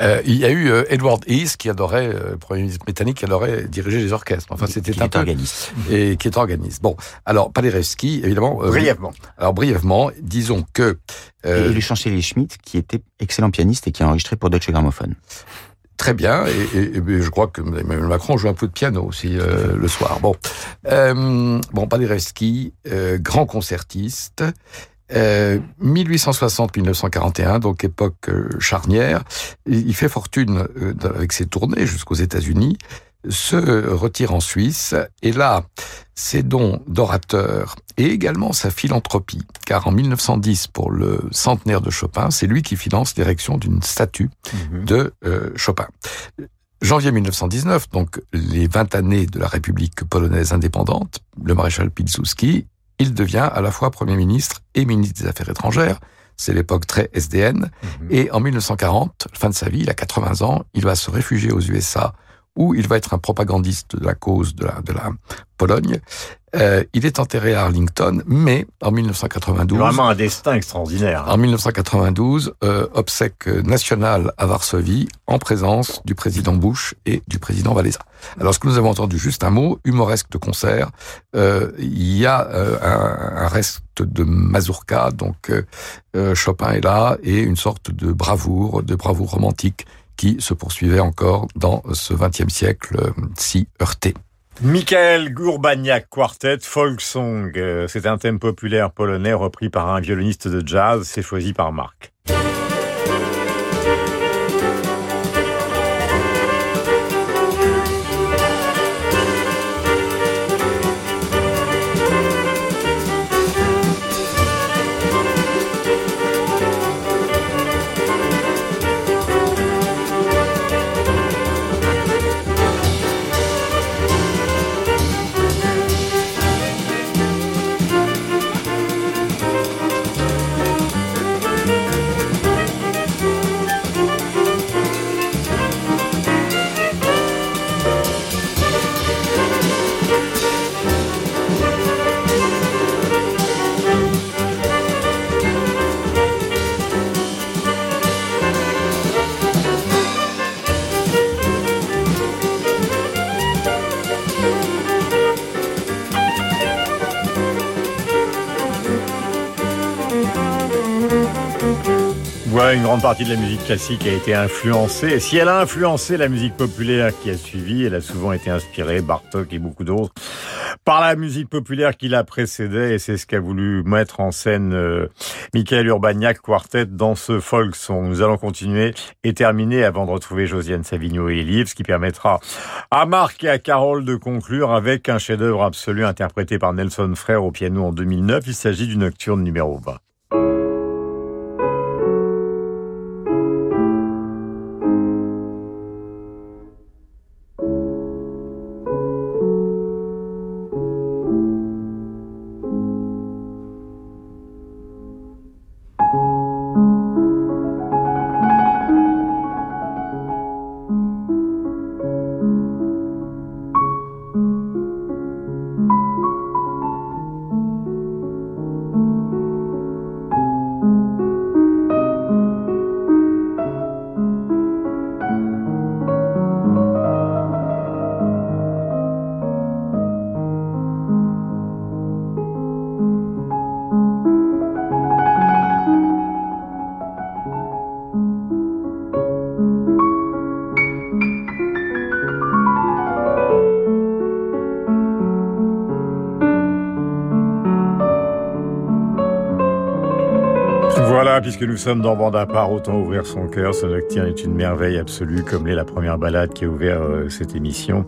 Euh, il y a eu euh, Edward Heath qui adorait, euh, premier ministre britannique, qui adorait diriger les orchestres. Enfin, c'était un peu organiste. et qui est organiste. Bon, alors Paderewski, évidemment. euh, Brièvement. alors brièvement, disons que euh, Et le chancelier Schmitt, qui était excellent pianiste et qui a enregistré pour Deutsche Grammophon. Très bien, et, et- et je crois que Emmanuel Macron joue un peu de piano aussi euh, le soir. Bon, euh, bon, Paderewski, euh, grand concertiste, euh, 1860-1941, donc époque euh, charnière. Il fait fortune euh, avec ses tournées jusqu'aux États-Unis, se retire en Suisse, et là, ses dons d'orateur et également sa philanthropie, car en 1910, pour le centenaire de Chopin, c'est lui qui finance l'érection d'une statue de euh, Chopin. Janvier 1919, donc les 20 années de la République polonaise indépendante, le maréchal Pilsudski, il devient à la fois Premier ministre et ministre des Affaires étrangères. C'est l'époque très SDN. Et en 1940, fin de sa vie, il a 80 ans, il va se réfugier aux USA où il va être un propagandiste de la cause de la, de la Pologne. Euh, il est enterré à Arlington, mais en 1992... Vraiment un destin extraordinaire. En 1992, euh, obsèque nationale à Varsovie, en présence du président Bush et du président Valéza. Alors, ce que nous avons entendu, juste un mot, humoresque de concert, euh, il y a euh, un, un reste de mazurka, donc euh, euh, Chopin est là, et une sorte de bravoure, de bravoure romantique qui se poursuivait encore dans ce XXe siècle euh, si heurté. Michael Gourbaniak Quartet, Folk Song. Euh, C'est un thème populaire polonais repris par un violoniste de jazz. C'est choisi par Marc. Partie de la musique classique a été influencée. Et si elle a influencé la musique populaire qui a suivi, elle a souvent été inspirée, Bartok et beaucoup d'autres, par la musique populaire qui la précédait. Et c'est ce qu'a voulu mettre en scène euh, Michael Urbaniak Quartet dans ce folk song. Nous allons continuer et terminer avant de retrouver Josiane Savigno et Elive, ce qui permettra à Marc et à Carole de conclure avec un chef-d'œuvre absolu interprété par Nelson Frère au piano en 2009. Il s'agit du Nocturne numéro 20. Puisque nous sommes dans Bande à part, autant ouvrir son cœur. Ce nocturne est une merveille absolue, comme l'est la première balade qui a ouvert euh, cette émission.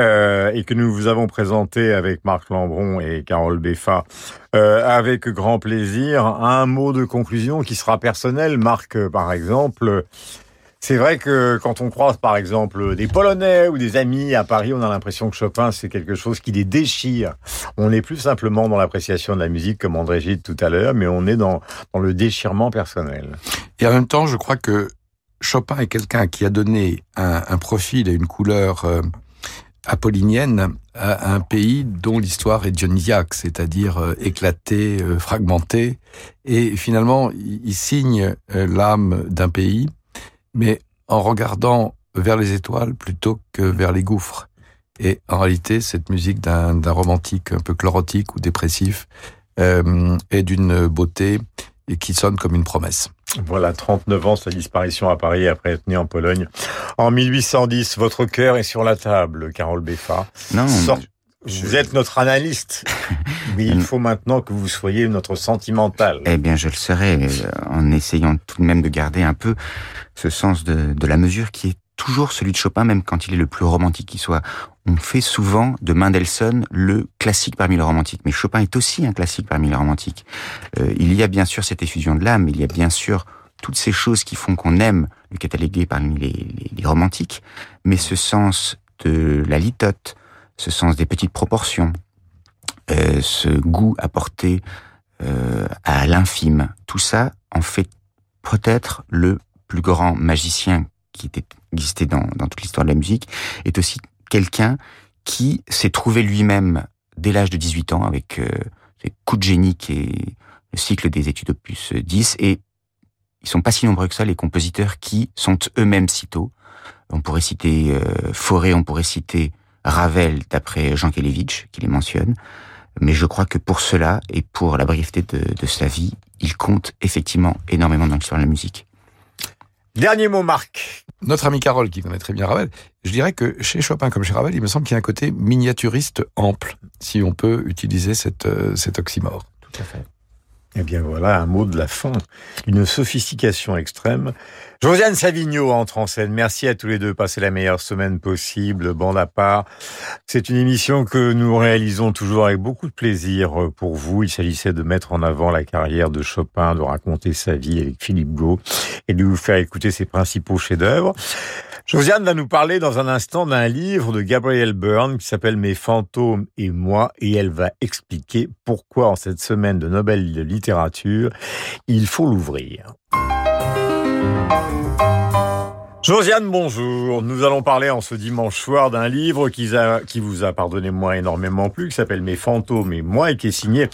Euh, et que nous vous avons présenté avec Marc Lambron et Carole Beffa, euh, avec grand plaisir. Un mot de conclusion qui sera personnel. Marc, par exemple, c'est vrai que quand on croise par exemple des Polonais ou des amis à Paris, on a l'impression que Chopin c'est quelque chose qui les déchire. On n'est plus simplement dans l'appréciation de la musique comme André Gide tout à l'heure, mais on est dans, le déchirement personnel. Et en même temps, je crois que Chopin est quelqu'un qui a donné un, profil et une couleur euh, apollinienne à un pays dont l'histoire est dionysiaque, c'est-à-dire euh, éclatée, euh, fragmentée. Et finalement, il signe l'âme d'un pays, mais en regardant vers les étoiles plutôt que vers les gouffres. Et en réalité, cette musique d'un romantique un peu chlorotique ou dépressif euh, est d'une beauté et qui sonne comme une promesse. Voilà, 39 ans, sa disparition à Paris après être né en Pologne. En 1810, votre cœur est sur la table, Carole Beffa. Non. Vous êtes notre analyste, [LAUGHS] mais il faut maintenant que vous soyez notre sentimental. Eh bien, je le serai, euh, en essayant tout de même de garder un peu ce sens de, de la mesure qui est toujours celui de Chopin, même quand il est le plus romantique qui soit. On fait souvent de Mendelssohn le classique parmi les romantiques, mais Chopin est aussi un classique parmi les romantiques. Euh, il y a bien sûr cette effusion de l'âme, il y a bien sûr toutes ces choses qui font qu'on aime le cataloguer parmi les, les, les romantiques, mais ce sens de la litote, ce sens des petites proportions, euh, ce goût apporté euh, à l'infime, tout ça en fait peut-être le plus grand magicien qui était existé dans, dans toute l'histoire de la musique, est aussi quelqu'un qui s'est trouvé lui-même dès l'âge de 18 ans avec euh, ses coups de génie qui est le cycle des études opus 10 et ils sont pas si nombreux que ça les compositeurs qui sont eux-mêmes si tôt. On pourrait citer euh, Fauré, on pourrait citer Ravel d'après Jean Kelevitch, qui les mentionne. Mais je crois que pour cela et pour la brièveté de, de sa vie, il compte effectivement énormément dans l'histoire de la musique. Dernier mot, Marc. Notre ami Carole, qui connaît très bien Ravel, je dirais que chez Chopin comme chez Ravel, il me semble qu'il y a un côté miniaturiste ample, si on peut utiliser cette, euh, cet oxymore. Tout à fait. Eh bien voilà, un mot de la fin. Une sophistication extrême. Josiane Savigno entre en scène. Merci à tous les deux. Passez la meilleure semaine possible. Bande à part. C'est une émission que nous réalisons toujours avec beaucoup de plaisir pour vous. Il s'agissait de mettre en avant la carrière de Chopin, de raconter sa vie avec Philippe Gau et de vous faire écouter ses principaux chefs-d'œuvre. Josiane va nous parler dans un instant d'un livre de Gabrielle Byrne qui s'appelle Mes fantômes et moi et elle va expliquer pourquoi en cette semaine de Nobel de littérature, il faut l'ouvrir. Josiane, bonjour. Nous allons parler en ce dimanche soir d'un livre qui, vous a, pardonnez-moi, énormément plu, qui s'appelle Mes fantômes et moi et qui est signé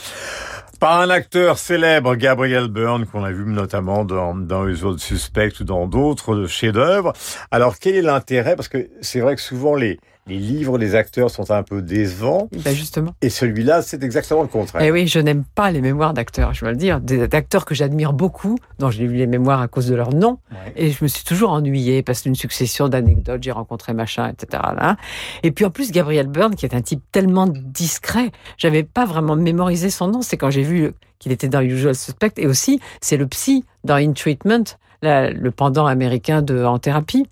par un acteur célèbre, Gabriel Byrne, qu'on a vu notamment dans, dans Les autres suspects ou dans d'autres chefs-d'œuvre. Alors, quel est l'intérêt? Parce que c'est vrai que souvent les, les livres des acteurs sont un peu décevants. Ben justement. Et celui-là, c'est exactement le contraire. Eh oui, je n'aime pas les mémoires d'acteurs, je dois le dire. Des acteurs que j'admire beaucoup, dont j'ai lu les mémoires à cause de leur nom. Ouais. Et je me suis toujours ennuyée parce qu'une succession d'anecdotes, j'ai rencontré machin, etc. Là. Et puis en plus, Gabriel Byrne, qui est un type tellement discret, j'avais pas vraiment mémorisé son nom. C'est quand j'ai vu qu'il était dans Usual Suspect. Et aussi, c'est le psy dans In Treatment, la, le pendant américain de En thérapie.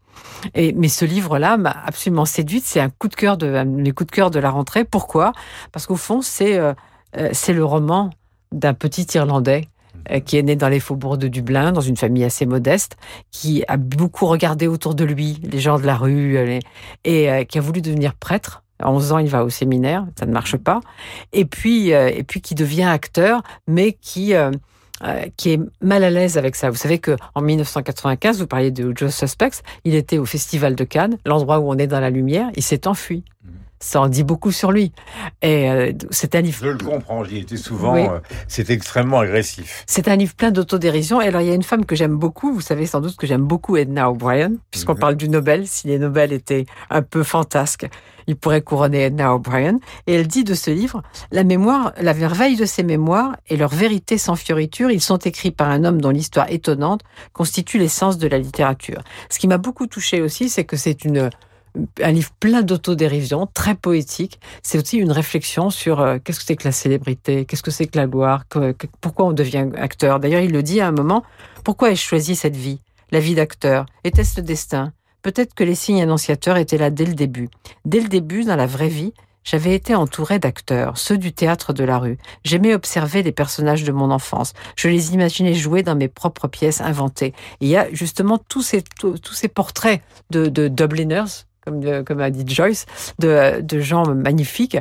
Et, mais ce livre-là m'a absolument séduite. C'est un coup de cœur de mes coups de cœur de la rentrée. Pourquoi? Parce qu'au fond, c'est euh, c'est le roman d'un petit Irlandais euh, qui est né dans les faubourgs de Dublin, dans une famille assez modeste, qui a beaucoup regardé autour de lui les gens de la rue les, et euh, qui a voulu devenir prêtre. À 11 ans, il va au séminaire, ça ne marche pas. Et puis, euh, et puis qui devient acteur, mais qui euh, qui est mal à l'aise avec ça. Vous savez que en 1995, vous parliez de Joe Suspects, il était au Festival de Cannes, l'endroit où on est dans la lumière, il s'est enfui. Ça en dit beaucoup sur lui. Et euh, c'est un livre. Je le comprends. J'y étais souvent. Oui. Euh, c'est extrêmement agressif. C'est un livre plein d'autodérision. Et alors il y a une femme que j'aime beaucoup. Vous savez sans doute que j'aime beaucoup Edna O'Brien, puisqu'on mmh. parle du Nobel. Si les Nobel étaient un peu fantasques, il pourrait couronner Edna O'Brien. Et elle dit de ce livre la mémoire, la merveille de ces mémoires et leur vérité sans fioriture. Ils sont écrits par un homme dont l'histoire étonnante constitue l'essence de la littérature. Ce qui m'a beaucoup touché aussi, c'est que c'est une un livre plein d'autodérision, très poétique. C'est aussi une réflexion sur euh, qu'est-ce que c'est que la célébrité, qu'est-ce que c'est que la gloire, pourquoi on devient acteur. D'ailleurs, il le dit à un moment, pourquoi ai-je choisi cette vie, la vie d'acteur? Était-ce le destin? Peut-être que les signes annonciateurs étaient là dès le début. Dès le début, dans la vraie vie, j'avais été entouré d'acteurs, ceux du théâtre de la rue. J'aimais observer les personnages de mon enfance. Je les imaginais jouer dans mes propres pièces inventées. Et il y a justement tous ces, ces portraits de Dubliners, comme, a dit Joyce, de, de gens magnifiques.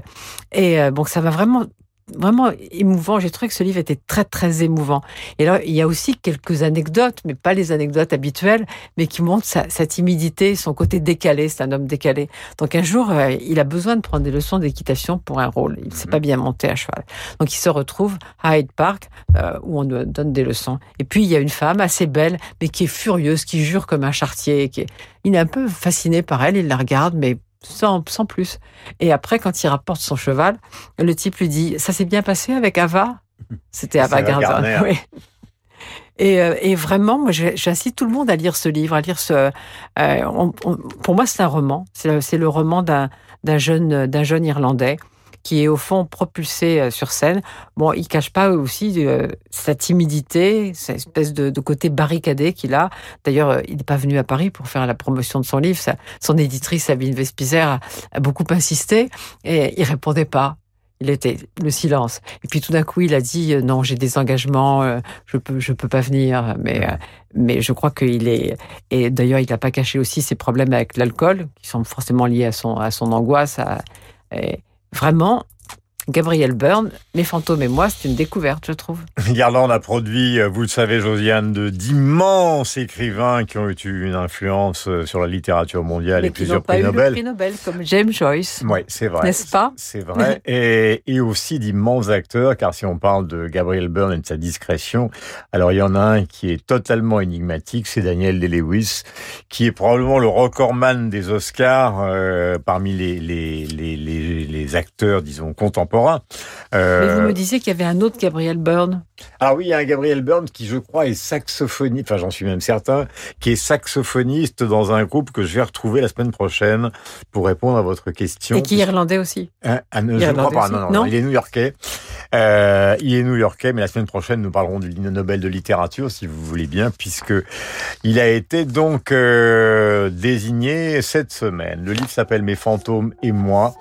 Et euh, bon, ça m'a vraiment vraiment émouvant. J'ai trouvé que ce livre était très, très émouvant. Et là, il y a aussi quelques anecdotes, mais pas les anecdotes habituelles, mais qui montrent sa, sa timidité, son côté décalé. C'est un homme décalé. Donc un jour, euh, il a besoin de prendre des leçons d'équitation pour un rôle. Il ne sait pas bien monter à cheval. Donc il se retrouve à Hyde Park, euh, où on donne des leçons. Et puis il y a une femme assez belle, mais qui est furieuse, qui jure comme un chartier. Qui est... Il est un peu fasciné par elle, il la regarde, mais sans, sans plus. Et après, quand il rapporte son cheval, le type lui dit Ça s'est bien passé avec Ava? [LAUGHS] C'était Ava Gardner. Oui. Et, euh, et vraiment, moi, j'incite tout le monde à lire ce livre, à lire ce. euh, on- on- pour moi, c'est un roman. C'est le, roman d'un d'un jeune d'un jeune Irlandais qui est au fond propulsé euh, sur scène. Bon, il cache pas aussi euh, sa timidité, cette espèce de, côté barricadé qu'il a. D'ailleurs, euh, il n'est pas venu à Paris pour faire la promotion de son livre. Son éditrice, Sabine Vespizer, a, beaucoup insisté et il répondait pas. Il était le silence. Et puis tout d'un coup, il a dit non, j'ai des engagements, je peux, je peux pas venir. Mais, mais je crois qu'il est. Et d'ailleurs, il n'a pas caché aussi ses problèmes avec l'alcool, qui sont forcément liés à son, à son angoisse. Vraiment, Gabriel Byrne, Mes fantômes et moi, c'est une découverte, je trouve. [LAUGHS] Garland a produit, euh, vous le savez, Josiane, de d'immenses écrivains qui ont eu une influence euh, sur la littérature mondiale mais et plusieurs pas prix eu le Nobel. prix Nobel, comme James Joyce. Oui, c'est vrai. N'est-ce pas? C'est vrai. [LAUGHS] Et, et aussi d'immenses acteurs, car si on parle de Gabriel Byrne et de sa discrétion, alors il y en a un qui est totalement énigmatique, c'est Daniel Day-Lewis, qui est probablement le recordman des Oscars euh, parmi les, les, les, les, les acteurs, disons, contemporains. Mais Euh, vous me disiez qu'il y avait un autre Gabriel Byrne. ah oui, il y a un Gabriel Byrne qui, je crois, est saxophoniste, enfin j'en suis même certain, qui est saxophoniste dans un groupe que je vais retrouver la semaine prochaine pour répondre à votre question. Et qui est irlandais aussi. Hein, ah, non, je ne crois pas, non, Non non, il est new-yorkais. Euh, il est new-yorkais, mais la semaine prochaine, nous parlerons du Nobel de littérature, si vous voulez bien, puisque il a été donc euh, désigné cette semaine. Le livre s'appelle Mes fantômes et moi.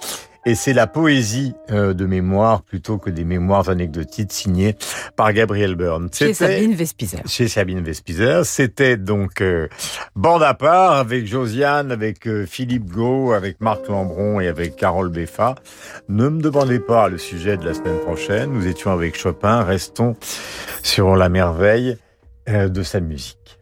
Et c'est la poésie euh, de mémoire plutôt que des mémoires anecdotiques signées par Gabriel Byrne. Chez Sabine Vespizer. chez Sabine Vespizer. C'était donc euh, Bande à part avec Josiane, avec euh, Philippe Gau, avec Marc Lambron et avec Carole Beffa. Ne me demandez pas le sujet de la semaine prochaine. Nous étions avec Chopin. Restons sur la merveille euh, de sa musique.